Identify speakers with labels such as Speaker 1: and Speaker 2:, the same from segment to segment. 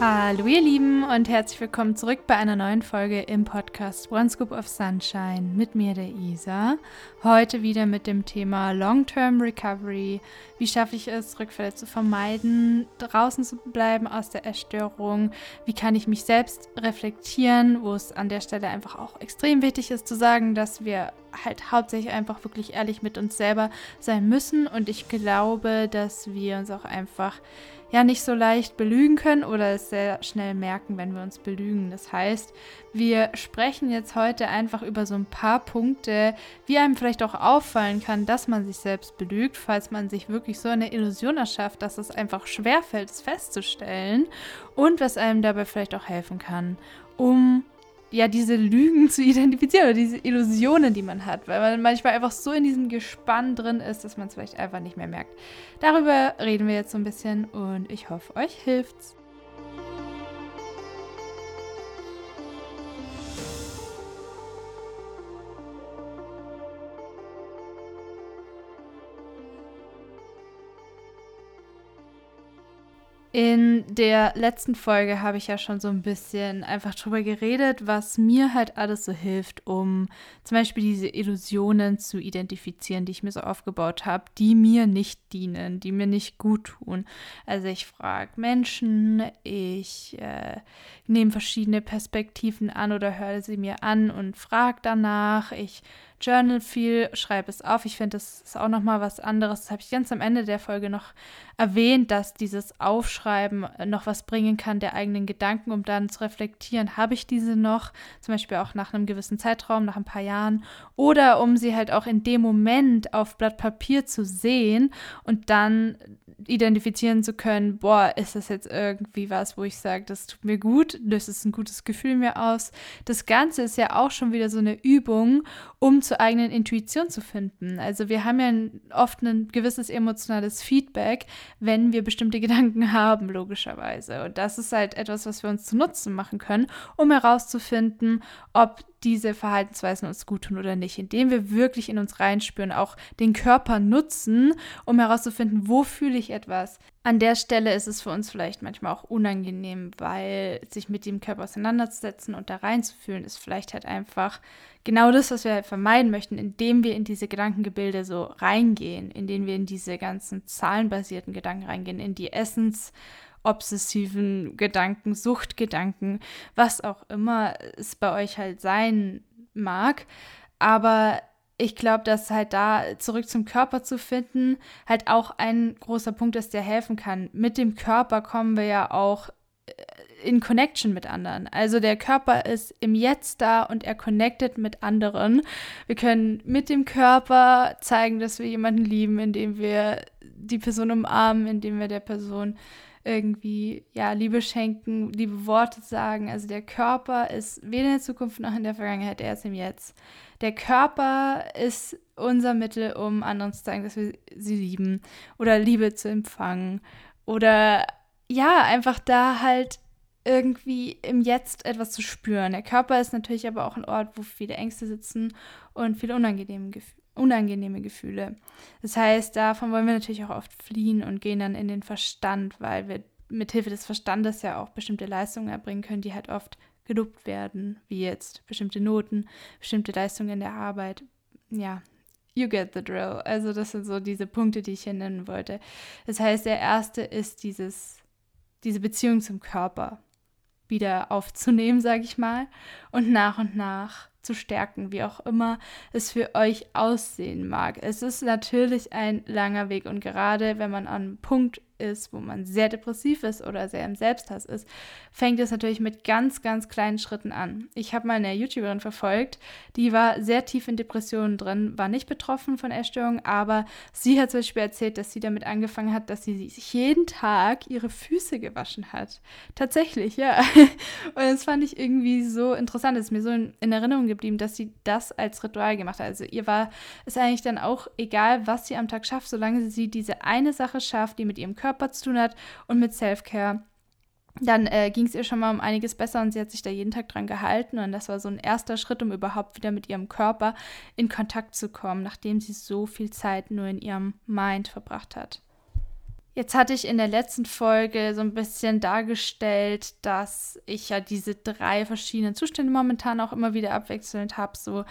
Speaker 1: Hallo ihr Lieben und herzlich willkommen zurück bei einer neuen Folge im Podcast One Scoop of Sunshine mit mir, der Isa. Heute wieder mit dem Thema Long-Term Recovery. Wie schaffe ich es, Rückfälle zu vermeiden, draußen zu bleiben aus der Essstörung? Wie kann ich mich selbst reflektieren, wo es an der Stelle einfach auch extrem wichtig ist zu sagen, dass wir halt hauptsächlich einfach wirklich ehrlich mit uns selber sein müssen und ich glaube, dass wir uns auch einfach ja nicht so leicht belügen können oder es sehr schnell merken, wenn wir uns belügen. Das heißt, wir sprechen jetzt heute einfach über so ein paar Punkte, wie einem vielleicht auch auffallen kann, dass man sich selbst belügt, falls man sich wirklich so eine Illusion erschafft, dass es einfach schwerfällt, es festzustellen und was einem dabei vielleicht auch helfen kann, um ja, diese Lügen zu identifizieren oder diese Illusionen, die man hat, weil man manchmal einfach so in diesem Gespann drin ist, dass man es vielleicht einfach nicht mehr merkt. Darüber reden wir jetzt so ein bisschen und ich hoffe, euch hilft's. In der letzten Folge habe ich ja schon so ein bisschen einfach drüber geredet, was mir halt alles so hilft, um zum Beispiel diese Illusionen zu identifizieren, die ich mir so aufgebaut habe, die mir nicht dienen, die mir nicht gut tun. Also ich frage Menschen, ich äh, nehme verschiedene Perspektiven an oder höre sie mir an und frage danach. Ich journal viel, schreibe es auf. Ich finde, das ist auch nochmal was anderes. Das habe ich ganz am Ende der Folge noch erwähnt, dass dieses Aufschreiben noch was bringen kann der eigenen Gedanken, um dann zu reflektieren, habe ich diese noch, zum Beispiel auch nach einem gewissen Zeitraum, nach ein paar Jahren, oder um sie halt auch in dem Moment auf Blatt Papier zu sehen und dann identifizieren zu können, boah, ist das jetzt irgendwie was, wo ich sage, das tut mir gut, löst es ein gutes Gefühl mir aus. Das Ganze ist ja auch schon wieder so eine Übung, um zur eigenen Intuition zu finden. Also wir haben ja oft ein gewisses emotionales Feedback, wenn wir bestimmte Gedanken haben, logischerweise. Und das ist halt etwas, was wir uns zu Nutzen machen können, um herauszufinden, ob diese Verhaltensweisen uns gut tun oder nicht, indem wir wirklich in uns reinspüren, auch den Körper nutzen, um herauszufinden, wo fühle ich etwas. An der Stelle ist es für uns vielleicht manchmal auch unangenehm, weil sich mit dem Körper auseinanderzusetzen und da reinzufühlen, ist vielleicht halt einfach genau das, was wir halt vermeiden möchten, indem wir in diese Gedankengebilde so reingehen, indem wir in diese ganzen zahlenbasierten Gedanken reingehen, in die Essens- obsessiven Gedanken, Suchtgedanken, was auch immer es bei euch halt sein mag. Aber ich glaube, dass halt da zurück zum Körper zu finden, halt auch ein großer Punkt ist, der helfen kann. Mit dem Körper kommen wir ja auch äh, in Connection mit anderen. Also der Körper ist im Jetzt da und er connected mit anderen. Wir können mit dem Körper zeigen, dass wir jemanden lieben, indem wir die Person umarmen, indem wir der Person irgendwie ja Liebe schenken, liebe Worte sagen. Also der Körper ist weder in der Zukunft noch in der Vergangenheit, er ist im Jetzt. Der Körper ist unser Mittel, um anderen zu zeigen, dass wir sie lieben oder Liebe zu empfangen oder ja, einfach da halt irgendwie im Jetzt etwas zu spüren. Der Körper ist natürlich aber auch ein Ort, wo viele Ängste sitzen und viele unangenehme Gefühle unangenehme Gefühle. Das heißt, davon wollen wir natürlich auch oft fliehen und gehen dann in den Verstand, weil wir mit Hilfe des Verstandes ja auch bestimmte Leistungen erbringen können, die halt oft gelobt werden, wie jetzt bestimmte Noten, bestimmte Leistungen in der Arbeit. Ja, you get the drill. Also das sind so diese Punkte, die ich hier nennen wollte. Das heißt, der erste ist dieses, diese Beziehung zum Körper wieder aufzunehmen, sage ich mal, und nach und nach zu stärken, wie auch immer es für euch aussehen mag. Es ist natürlich ein langer Weg und gerade wenn man an einem Punkt ist, wo man sehr depressiv ist oder sehr im Selbsthass ist, fängt es natürlich mit ganz, ganz kleinen Schritten an. Ich habe mal eine YouTuberin verfolgt, die war sehr tief in Depressionen drin, war nicht betroffen von Essstörungen, aber sie hat zum Beispiel erzählt, dass sie damit angefangen hat, dass sie sich jeden Tag ihre Füße gewaschen hat. Tatsächlich, ja. Und das fand ich irgendwie so interessant. Es ist mir so in, in Erinnerung geblieben, dass sie das als Ritual gemacht hat. Also ihr war es eigentlich dann auch egal, was sie am Tag schafft, solange sie diese eine Sache schafft, die mit ihrem Körper Körper zu tun hat und mit Self-Care. Dann äh, ging es ihr schon mal um einiges besser und sie hat sich da jeden Tag dran gehalten. Und das war so ein erster Schritt, um überhaupt wieder mit ihrem Körper in Kontakt zu kommen, nachdem sie so viel Zeit nur in ihrem Mind verbracht hat. Jetzt hatte ich in der letzten Folge so ein bisschen dargestellt, dass ich ja diese drei verschiedenen Zustände momentan auch immer wieder abwechselnd habe, so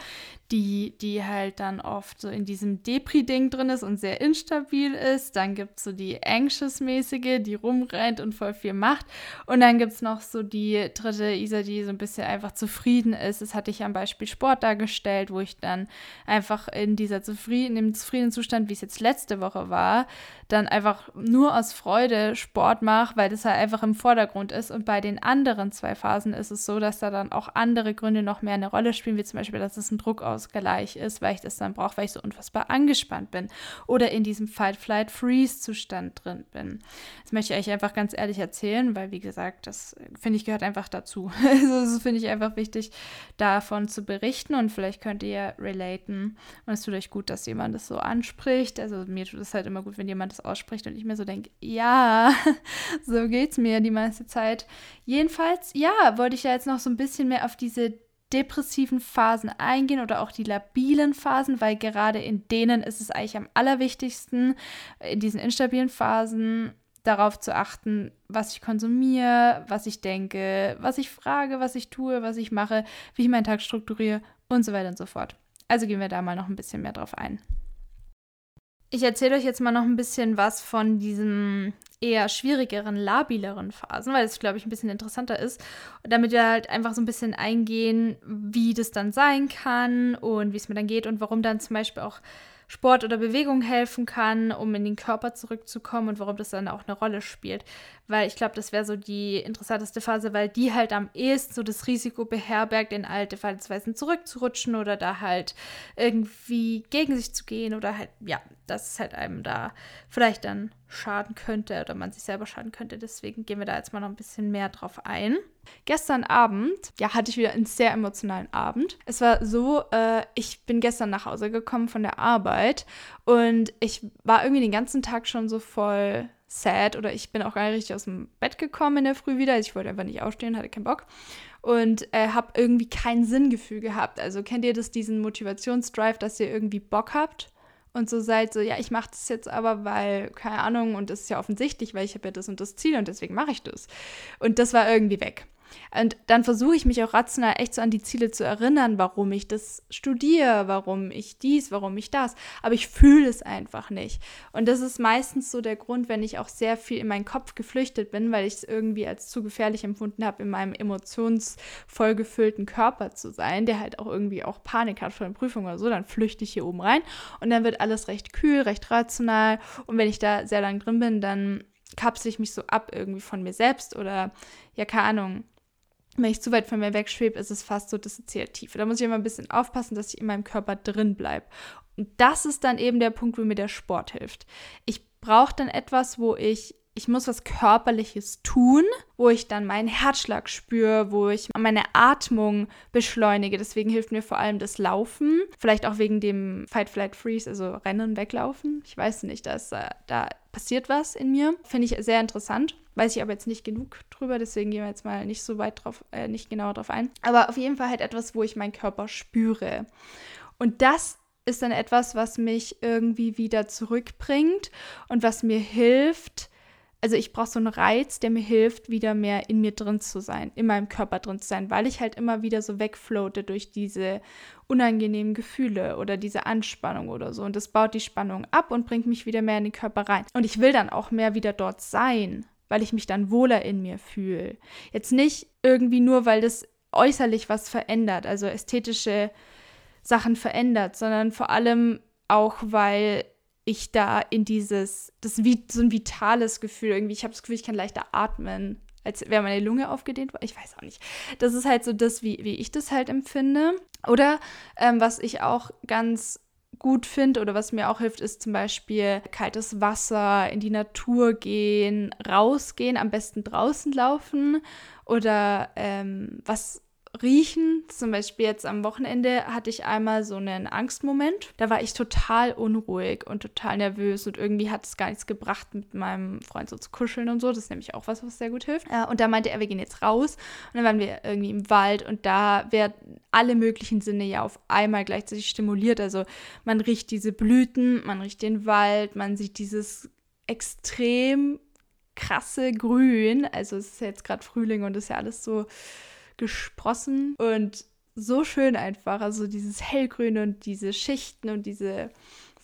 Speaker 1: die, die halt dann oft so in diesem Depri-Ding drin ist und sehr instabil ist. Dann gibt es so die anxious-mäßige, die rumrennt und voll viel macht. Und dann gibt es noch so die dritte Isa, die so ein bisschen einfach zufrieden ist. Das hatte ich am Beispiel Sport dargestellt, wo ich dann einfach in dieser zufrieden, in dem zufriedenen Zustand, wie es jetzt letzte Woche war, dann einfach nur aus Freude Sport mache, weil das halt einfach im Vordergrund ist. Und bei den anderen zwei Phasen ist es so, dass da dann auch andere Gründe noch mehr eine Rolle spielen, wie zum Beispiel, dass es ein Druck aus Ausgleich ist, weil ich das dann brauche, weil ich so unfassbar angespannt bin oder in diesem Fight-Flight-Freeze-Zustand drin bin. Das möchte ich euch einfach ganz ehrlich erzählen, weil, wie gesagt, das finde ich gehört einfach dazu. Also, das finde ich einfach wichtig, davon zu berichten und vielleicht könnt ihr relaten und es tut euch gut, dass jemand das so anspricht. Also, mir tut es halt immer gut, wenn jemand das ausspricht und ich mir so denke, ja, so geht es mir die meiste Zeit. Jedenfalls, ja, wollte ich ja jetzt noch so ein bisschen mehr auf diese depressiven Phasen eingehen oder auch die labilen Phasen, weil gerade in denen ist es eigentlich am allerwichtigsten, in diesen instabilen Phasen darauf zu achten, was ich konsumiere, was ich denke, was ich frage, was ich tue, was ich mache, wie ich meinen Tag strukturiere und so weiter und so fort. Also gehen wir da mal noch ein bisschen mehr drauf ein. Ich erzähle euch jetzt mal noch ein bisschen was von diesem eher schwierigeren, labileren Phasen, weil es, glaube ich, ein bisschen interessanter ist, damit wir halt einfach so ein bisschen eingehen, wie das dann sein kann und wie es mir dann geht und warum dann zum Beispiel auch Sport oder Bewegung helfen kann, um in den Körper zurückzukommen und warum das dann auch eine Rolle spielt. Weil ich glaube, das wäre so die interessanteste Phase, weil die halt am ehesten so das Risiko beherbergt, in alte Verhaltensweisen zurückzurutschen oder da halt irgendwie gegen sich zu gehen oder halt, ja, dass es halt einem da vielleicht dann schaden könnte oder man sich selber schaden könnte. Deswegen gehen wir da jetzt mal noch ein bisschen mehr drauf ein. Gestern Abend, ja, hatte ich wieder einen sehr emotionalen Abend. Es war so, äh, ich bin gestern nach Hause gekommen von der Arbeit und ich war irgendwie den ganzen Tag schon so voll sad oder ich bin auch gar nicht richtig aus dem Bett gekommen in der Früh wieder. Ich wollte einfach nicht aufstehen, hatte keinen Bock und äh, habe irgendwie kein Sinngefühl gehabt. Also kennt ihr das, diesen Motivationsdrive, dass ihr irgendwie Bock habt? Und so seid, so, ja, ich mache das jetzt aber, weil, keine Ahnung, und das ist ja offensichtlich, weil ich habe ja das und das Ziel und deswegen mache ich das. Und das war irgendwie weg. Und dann versuche ich mich auch rational echt so an die Ziele zu erinnern, warum ich das studiere, warum ich dies, warum ich das. Aber ich fühle es einfach nicht. Und das ist meistens so der Grund, wenn ich auch sehr viel in meinen Kopf geflüchtet bin, weil ich es irgendwie als zu gefährlich empfunden habe, in meinem emotionsvoll gefüllten Körper zu sein, der halt auch irgendwie auch Panik hat vor der Prüfung oder so. Dann flüchte ich hier oben rein und dann wird alles recht kühl, recht rational. Und wenn ich da sehr lang drin bin, dann kapsel ich mich so ab irgendwie von mir selbst oder ja, keine Ahnung wenn ich zu weit von mir wegschwebe, ist es fast so dissoziativ. Da muss ich immer ein bisschen aufpassen, dass ich in meinem Körper drin bleibe. Und das ist dann eben der Punkt, wo mir der Sport hilft. Ich brauche dann etwas, wo ich ich muss was Körperliches tun, wo ich dann meinen Herzschlag spüre, wo ich meine Atmung beschleunige. Deswegen hilft mir vor allem das Laufen. Vielleicht auch wegen dem Fight, Flight, Freeze, also Rennen, Weglaufen. Ich weiß nicht, dass, äh, da passiert was in mir. Finde ich sehr interessant. Weiß ich aber jetzt nicht genug drüber, deswegen gehen wir jetzt mal nicht so weit drauf, äh, nicht genauer drauf ein. Aber auf jeden Fall halt etwas, wo ich meinen Körper spüre. Und das ist dann etwas, was mich irgendwie wieder zurückbringt und was mir hilft, also ich brauche so einen Reiz, der mir hilft, wieder mehr in mir drin zu sein, in meinem Körper drin zu sein, weil ich halt immer wieder so wegfloate durch diese unangenehmen Gefühle oder diese Anspannung oder so. Und das baut die Spannung ab und bringt mich wieder mehr in den Körper rein. Und ich will dann auch mehr wieder dort sein, weil ich mich dann wohler in mir fühle. Jetzt nicht irgendwie nur, weil das äußerlich was verändert, also ästhetische Sachen verändert, sondern vor allem auch, weil ich da in dieses, das wie so ein vitales Gefühl irgendwie, ich habe das Gefühl, ich kann leichter atmen, als wäre meine Lunge aufgedehnt. Ich weiß auch nicht. Das ist halt so das, wie, wie ich das halt empfinde. Oder ähm, was ich auch ganz gut finde oder was mir auch hilft, ist zum Beispiel kaltes Wasser, in die Natur gehen, rausgehen, am besten draußen laufen oder ähm, was riechen. Zum Beispiel jetzt am Wochenende hatte ich einmal so einen Angstmoment. Da war ich total unruhig und total nervös und irgendwie hat es gar nichts gebracht, mit meinem Freund so zu kuscheln und so. Das ist nämlich auch was, was sehr gut hilft. und da meinte er, wir gehen jetzt raus. Und dann waren wir irgendwie im Wald und da werden alle möglichen Sinne ja auf einmal gleichzeitig stimuliert. Also man riecht diese Blüten, man riecht den Wald, man sieht dieses extrem krasse Grün. Also es ist ja jetzt gerade Frühling und ist ja alles so gesprossen und so schön einfach. Also dieses Hellgrüne und diese Schichten und diese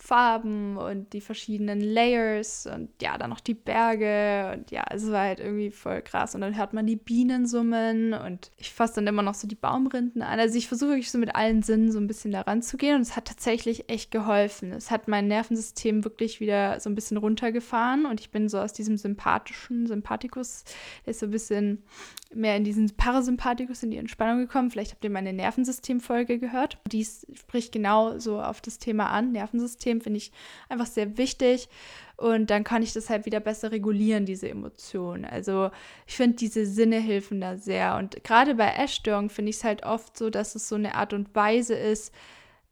Speaker 1: Farben und die verschiedenen Layers und ja, dann noch die Berge und ja, es war halt irgendwie voll krass. Und dann hört man die Bienen summen und ich fasse dann immer noch so die Baumrinden an. Also ich versuche wirklich so mit allen Sinnen so ein bisschen daran zu gehen und es hat tatsächlich echt geholfen. Es hat mein Nervensystem wirklich wieder so ein bisschen runtergefahren und ich bin so aus diesem sympathischen Sympathikus, der ist so ein bisschen mehr in diesen Parasympathikus, in die Entspannung gekommen. Vielleicht habt ihr meine Nervensystemfolge gehört. Die spricht genau so auf das Thema an. Nervensystem finde ich einfach sehr wichtig. Und dann kann ich das halt wieder besser regulieren, diese Emotionen. Also ich finde, diese Sinne helfen da sehr. Und gerade bei Essstörungen finde ich es halt oft so, dass es so eine Art und Weise ist,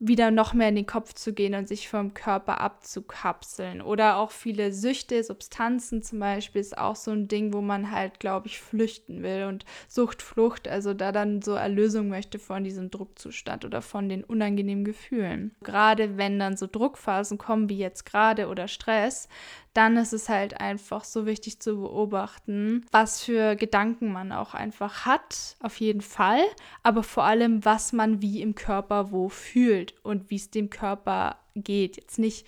Speaker 1: wieder noch mehr in den Kopf zu gehen und sich vom Körper abzukapseln. Oder auch viele Süchte, Substanzen zum Beispiel, ist auch so ein Ding, wo man halt, glaube ich, flüchten will und Sucht, Flucht, also da dann so Erlösung möchte von diesem Druckzustand oder von den unangenehmen Gefühlen. Gerade wenn dann so Druckphasen kommen, wie jetzt gerade oder Stress, dann ist es halt einfach so wichtig zu beobachten, was für Gedanken man auch einfach hat, auf jeden Fall, aber vor allem, was man wie im Körper wo fühlt und wie es dem Körper geht. Jetzt nicht,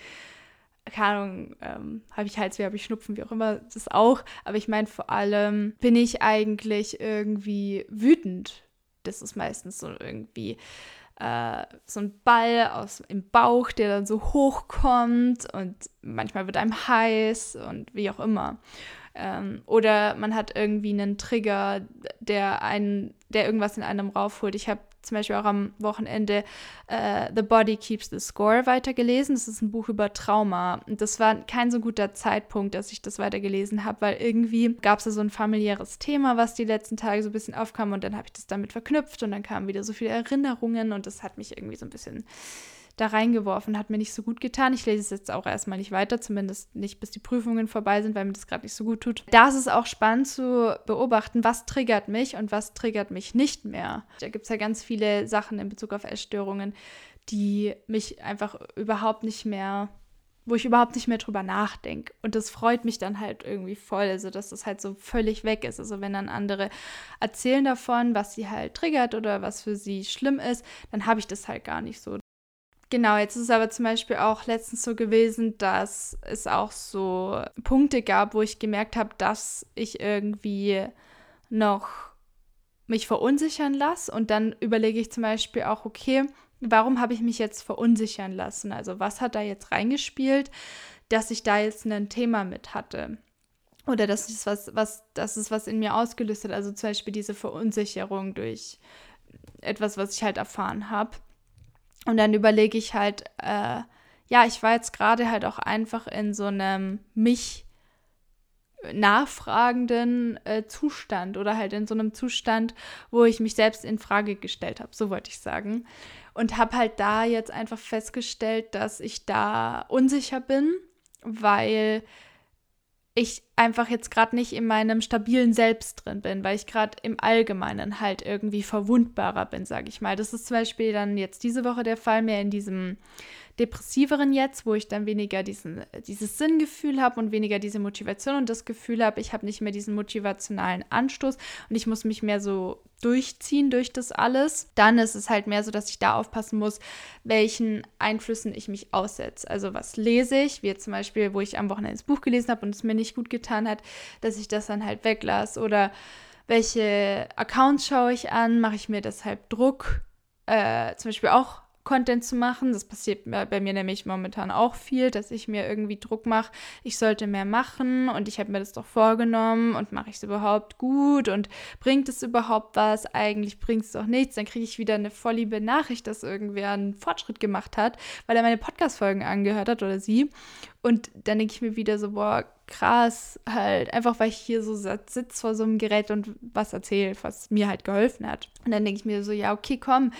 Speaker 1: keine Ahnung, ähm, habe ich Halsweh, habe ich Schnupfen, wie auch immer, das auch, aber ich meine vor allem, bin ich eigentlich irgendwie wütend. Das ist meistens so irgendwie äh, so ein Ball aus, im Bauch, der dann so hochkommt und manchmal wird einem heiß und wie auch immer. Ähm, oder man hat irgendwie einen Trigger, der einen, der irgendwas in einem raufholt. Ich habe zum Beispiel auch am Wochenende äh, The Body Keeps the Score weitergelesen. Das ist ein Buch über Trauma. Und das war kein so guter Zeitpunkt, dass ich das weitergelesen habe, weil irgendwie gab es da so ein familiäres Thema, was die letzten Tage so ein bisschen aufkam und dann habe ich das damit verknüpft und dann kamen wieder so viele Erinnerungen und das hat mich irgendwie so ein bisschen da reingeworfen, hat mir nicht so gut getan. Ich lese es jetzt auch erstmal nicht weiter, zumindest nicht bis die Prüfungen vorbei sind, weil mir das gerade nicht so gut tut. Da ist es auch spannend zu beobachten, was triggert mich und was triggert mich nicht mehr. Da gibt es ja ganz viele Sachen in Bezug auf Essstörungen, die mich einfach überhaupt nicht mehr wo ich überhaupt nicht mehr drüber nachdenke. Und das freut mich dann halt irgendwie voll, also dass das halt so völlig weg ist. Also wenn dann andere erzählen davon, was sie halt triggert oder was für sie schlimm ist, dann habe ich das halt gar nicht so. Genau, jetzt ist es aber zum Beispiel auch letztens so gewesen, dass es auch so Punkte gab, wo ich gemerkt habe, dass ich irgendwie noch mich verunsichern lasse. Und dann überlege ich zum Beispiel auch, okay, warum habe ich mich jetzt verunsichern lassen? Also was hat da jetzt reingespielt, dass ich da jetzt ein Thema mit hatte? Oder dass es was, was, dass es was in mir ausgelöst hat. Also zum Beispiel diese Verunsicherung durch etwas, was ich halt erfahren habe. Und dann überlege ich halt, äh, ja, ich war jetzt gerade halt auch einfach in so einem mich nachfragenden äh, Zustand oder halt in so einem Zustand, wo ich mich selbst in Frage gestellt habe, so wollte ich sagen. Und habe halt da jetzt einfach festgestellt, dass ich da unsicher bin, weil ich einfach jetzt gerade nicht in meinem stabilen Selbst drin bin, weil ich gerade im Allgemeinen halt irgendwie verwundbarer bin, sage ich mal. Das ist zum Beispiel dann jetzt diese Woche der Fall, mehr in diesem depressiveren jetzt, wo ich dann weniger diesen, dieses Sinngefühl habe und weniger diese Motivation und das Gefühl habe, ich habe nicht mehr diesen motivationalen Anstoß und ich muss mich mehr so durchziehen durch das alles. Dann ist es halt mehr so, dass ich da aufpassen muss, welchen Einflüssen ich mich aussetze. Also was lese ich, wie jetzt zum Beispiel, wo ich am Wochenende das Buch gelesen habe und es mir nicht gut getan hat, dass ich das dann halt weglasse oder welche Accounts schaue ich an, mache ich mir deshalb Druck, äh, zum Beispiel auch Content zu machen. Das passiert bei mir nämlich momentan auch viel, dass ich mir irgendwie Druck mache, ich sollte mehr machen und ich habe mir das doch vorgenommen und mache ich es überhaupt gut und bringt es überhaupt was? Eigentlich bringt es doch nichts. Dann kriege ich wieder eine voll liebe Nachricht, dass irgendwer einen Fortschritt gemacht hat, weil er meine Podcast-Folgen angehört hat oder sie. Und dann denke ich mir wieder so, boah, krass halt, einfach weil ich hier so sitze vor so einem Gerät und was erzähle, was mir halt geholfen hat. Und dann denke ich mir so, ja, okay, komm,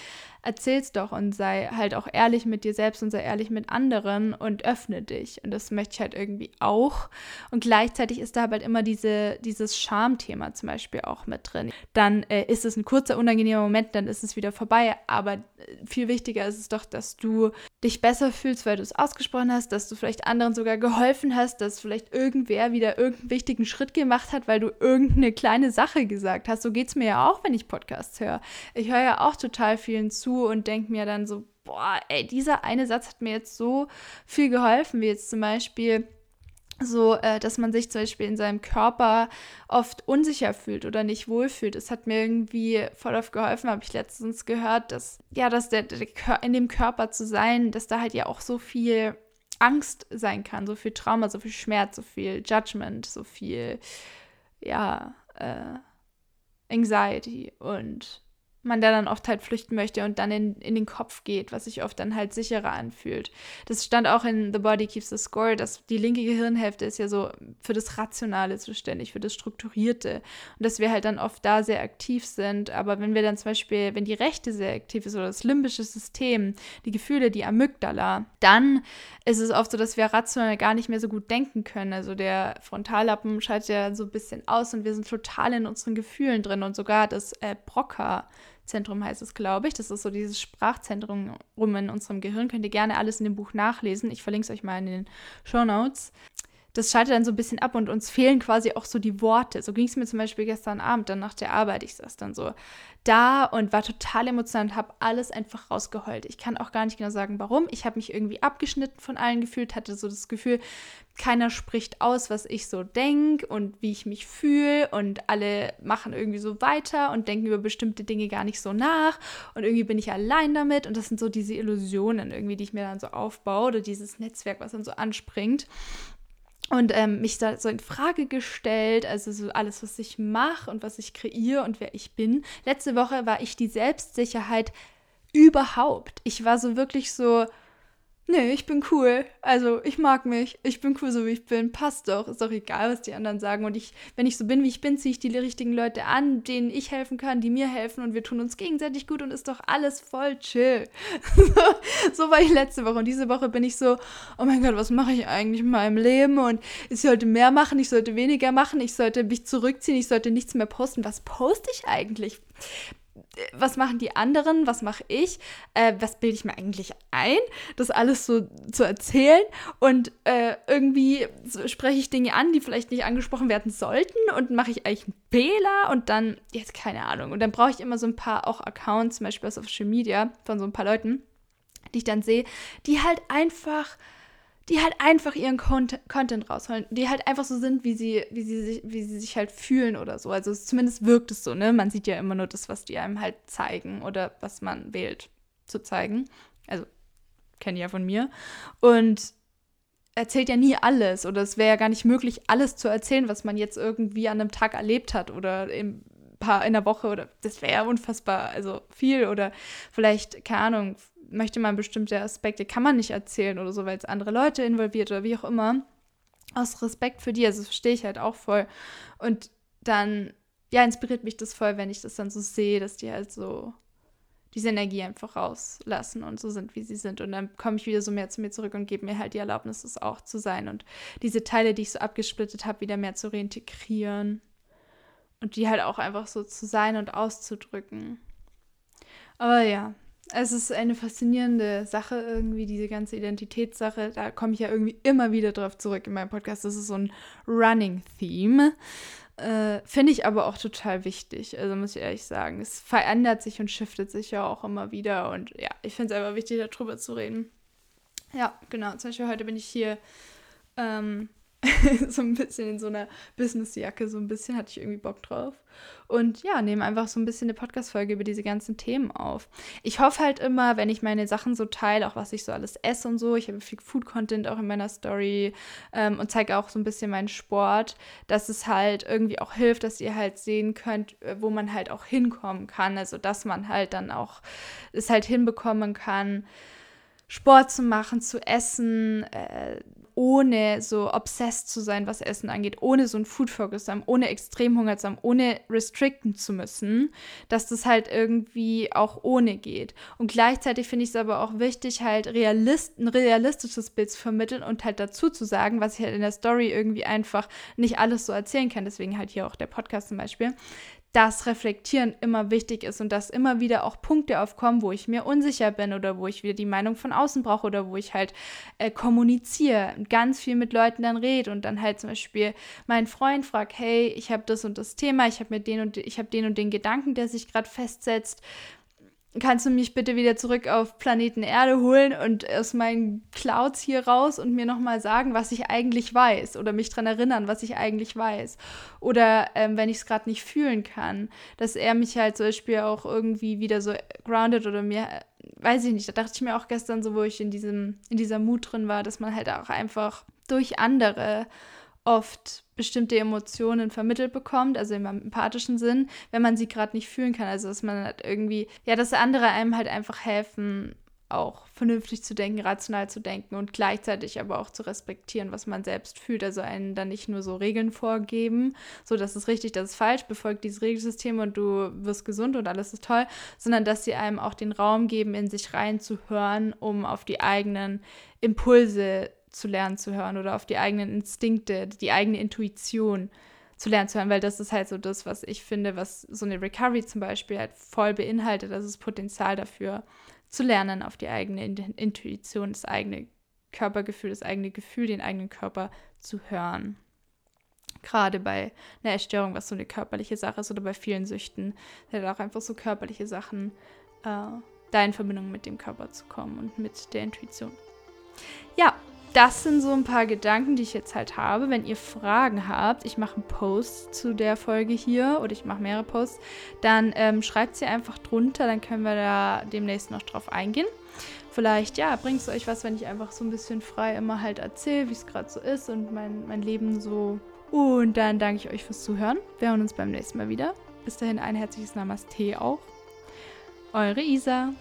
Speaker 1: erzähl's doch und sei halt auch ehrlich mit dir selbst und sei ehrlich mit anderen und öffne dich. Und das möchte ich halt irgendwie auch. Und gleichzeitig ist da halt immer diese, dieses Schamthema zum Beispiel auch mit drin. Dann äh, ist es ein kurzer, unangenehmer Moment, dann ist es wieder vorbei. Aber äh, viel wichtiger ist es doch, dass du dich besser fühlst, weil du es ausgesprochen hast, dass du vielleicht anderen sogar geholfen hast, dass vielleicht irgendwer wieder irgendeinen wichtigen Schritt gemacht hat, weil du irgendeine kleine Sache gesagt hast. So geht es mir ja auch, wenn ich Podcasts höre. Ich höre ja auch total vielen zu und denke mir dann so, boah, ey, dieser eine Satz hat mir jetzt so viel geholfen, wie jetzt zum Beispiel so, äh, dass man sich zum Beispiel in seinem Körper oft unsicher fühlt oder nicht wohlfühlt. Es hat mir irgendwie voll oft geholfen, habe ich letztens gehört, dass, ja, dass der, der, in dem Körper zu sein, dass da halt ja auch so viel Angst sein kann, so viel Trauma, so viel Schmerz, so viel Judgment, so viel, ja, äh, Anxiety und man da dann oft halt flüchten möchte und dann in, in den Kopf geht, was sich oft dann halt sicherer anfühlt. Das stand auch in The Body Keeps the Score, dass die linke Gehirnhälfte ist ja so für das Rationale zuständig, für das Strukturierte. Und dass wir halt dann oft da sehr aktiv sind. Aber wenn wir dann zum Beispiel, wenn die rechte sehr aktiv ist oder das limbische System, die Gefühle, die Amygdala, dann ist es oft so, dass wir rational gar nicht mehr so gut denken können. Also der Frontallappen schaltet ja so ein bisschen aus und wir sind total in unseren Gefühlen drin und sogar das äh, Broca Zentrum heißt es, glaube ich. Das ist so dieses Sprachzentrum rum in unserem Gehirn. Könnt ihr gerne alles in dem Buch nachlesen. Ich verlinke es euch mal in den Show Notes. Das schaltet dann so ein bisschen ab und uns fehlen quasi auch so die Worte. So ging es mir zum Beispiel gestern Abend, dann nach der Arbeit. Ich saß dann so da und war total emotional und habe alles einfach rausgeheult. Ich kann auch gar nicht genau sagen, warum. Ich habe mich irgendwie abgeschnitten von allen gefühlt, hatte so das Gefühl, keiner spricht aus, was ich so denke und wie ich mich fühle und alle machen irgendwie so weiter und denken über bestimmte Dinge gar nicht so nach und irgendwie bin ich allein damit und das sind so diese Illusionen irgendwie, die ich mir dann so aufbaue oder dieses Netzwerk, was dann so anspringt und ähm, mich da so in Frage gestellt, also so alles, was ich mache und was ich kreiere und wer ich bin. Letzte Woche war ich die Selbstsicherheit überhaupt. Ich war so wirklich so, nee, ich bin cool. Also ich mag mich. Ich bin cool, so wie ich bin. Passt doch. Ist doch egal, was die anderen sagen. Und ich, wenn ich so bin, wie ich bin, ziehe ich die richtigen Leute an, denen ich helfen kann, die mir helfen und wir tun uns gegenseitig gut und ist doch alles voll chill. so war ich letzte Woche. Und diese Woche bin ich so, oh mein Gott, was mache ich eigentlich in meinem Leben? Und ich sollte mehr machen, ich sollte weniger machen, ich sollte mich zurückziehen, ich sollte nichts mehr posten. Was poste ich eigentlich? Was machen die anderen, was mache ich, äh, was bilde ich mir eigentlich ein, das alles so zu erzählen? Und äh, irgendwie spreche ich Dinge an, die vielleicht nicht angesprochen werden sollten? Und mache ich eigentlich einen Fehler? Und dann, jetzt keine Ahnung, und dann brauche ich immer so ein paar auch Accounts, zum Beispiel auf Social Media von so ein paar Leuten, die ich dann sehe, die halt einfach die halt einfach ihren Content, Content rausholen, die halt einfach so sind, wie sie, wie sie sich, wie sie sich halt fühlen oder so. Also zumindest wirkt es so, ne? Man sieht ja immer nur das, was die einem halt zeigen oder was man wählt zu zeigen. Also kenne ja von mir. Und erzählt ja nie alles oder es wäre ja gar nicht möglich, alles zu erzählen, was man jetzt irgendwie an einem Tag erlebt hat oder im paar in der Woche oder das wäre ja unfassbar, also viel oder vielleicht, keine Ahnung, möchte man bestimmte Aspekte, kann man nicht erzählen oder so, weil es andere Leute involviert oder wie auch immer. Aus Respekt für die, also verstehe ich halt auch voll. Und dann, ja, inspiriert mich das voll, wenn ich das dann so sehe, dass die halt so diese Energie einfach rauslassen und so sind, wie sie sind. Und dann komme ich wieder so mehr zu mir zurück und gebe mir halt die Erlaubnis, das auch zu sein und diese Teile, die ich so abgesplittet habe, wieder mehr zu reintegrieren und die halt auch einfach so zu sein und auszudrücken. Aber ja, es ist eine faszinierende Sache irgendwie, diese ganze Identitätssache. Da komme ich ja irgendwie immer wieder drauf zurück in meinem Podcast. Das ist so ein Running Theme. Äh, Finde ich aber auch total wichtig. Also muss ich ehrlich sagen. Es verändert sich und shiftet sich ja auch immer wieder. Und ja, ich finde es einfach wichtig, darüber zu reden. Ja, genau. Zum Beispiel heute bin ich hier ähm, so ein bisschen in so einer Businessjacke, so ein bisschen hatte ich irgendwie Bock drauf. Und ja, nehme einfach so ein bisschen eine Podcast-Folge über diese ganzen Themen auf. Ich hoffe halt immer, wenn ich meine Sachen so teile, auch was ich so alles esse und so, ich habe viel Food-Content auch in meiner Story ähm, und zeige auch so ein bisschen meinen Sport, dass es halt irgendwie auch hilft, dass ihr halt sehen könnt, äh, wo man halt auch hinkommen kann. Also, dass man halt dann auch es halt hinbekommen kann, Sport zu machen, zu essen, äh, ohne so obsessed zu sein, was Essen angeht, ohne so ein Food Focus zu haben, ohne Extremhunger zu haben, ohne restricten zu müssen, dass das halt irgendwie auch ohne geht. Und gleichzeitig finde ich es aber auch wichtig, halt realist, ein realistisches Bild zu vermitteln und halt dazu zu sagen, was ich halt in der Story irgendwie einfach nicht alles so erzählen kann. Deswegen halt hier auch der Podcast zum Beispiel, dass Reflektieren immer wichtig ist und dass immer wieder auch Punkte aufkommen, wo ich mir unsicher bin oder wo ich wieder die Meinung von außen brauche oder wo ich halt äh, kommuniziere und ganz viel mit Leuten dann rede und dann halt zum Beispiel meinen Freund fragt, hey, ich habe das und das Thema, ich habe mir den und ich habe den und den Gedanken, der sich gerade festsetzt kannst du mich bitte wieder zurück auf Planeten Erde holen und aus meinen Clouds hier raus und mir nochmal sagen, was ich eigentlich weiß oder mich daran erinnern, was ich eigentlich weiß. Oder ähm, wenn ich es gerade nicht fühlen kann, dass er mich halt zum Beispiel auch irgendwie wieder so grounded oder mir, weiß ich nicht, da dachte ich mir auch gestern so, wo ich in diesem, in dieser Mut drin war, dass man halt auch einfach durch andere oft bestimmte Emotionen vermittelt bekommt, also im empathischen Sinn, wenn man sie gerade nicht fühlen kann. Also dass man halt irgendwie, ja, dass andere einem halt einfach helfen, auch vernünftig zu denken, rational zu denken und gleichzeitig aber auch zu respektieren, was man selbst fühlt. Also einen dann nicht nur so Regeln vorgeben, so das ist richtig, das ist falsch, befolgt dieses Regelsystem und du wirst gesund und alles ist toll, sondern dass sie einem auch den Raum geben, in sich reinzuhören, um auf die eigenen Impulse zu lernen zu hören oder auf die eigenen Instinkte, die eigene Intuition zu lernen zu hören, weil das ist halt so das, was ich finde, was so eine Recovery zum Beispiel halt voll beinhaltet, das ist Potenzial dafür zu lernen, auf die eigene Intuition, das eigene Körpergefühl, das eigene Gefühl, den eigenen Körper zu hören. Gerade bei einer Erstörung, was so eine körperliche Sache ist, oder bei vielen Süchten, halt auch einfach so körperliche Sachen, äh, da in Verbindung mit dem Körper zu kommen und mit der Intuition. Ja, das sind so ein paar Gedanken, die ich jetzt halt habe. Wenn ihr Fragen habt, ich mache einen Post zu der Folge hier oder ich mache mehrere Posts, dann ähm, schreibt sie einfach drunter, dann können wir da demnächst noch drauf eingehen. Vielleicht, ja, bringt es euch was, wenn ich einfach so ein bisschen frei immer halt erzähle, wie es gerade so ist und mein, mein Leben so. Und dann danke ich euch fürs Zuhören. Wir hören uns beim nächsten Mal wieder. Bis dahin ein herzliches Namaste auch. Eure Isa.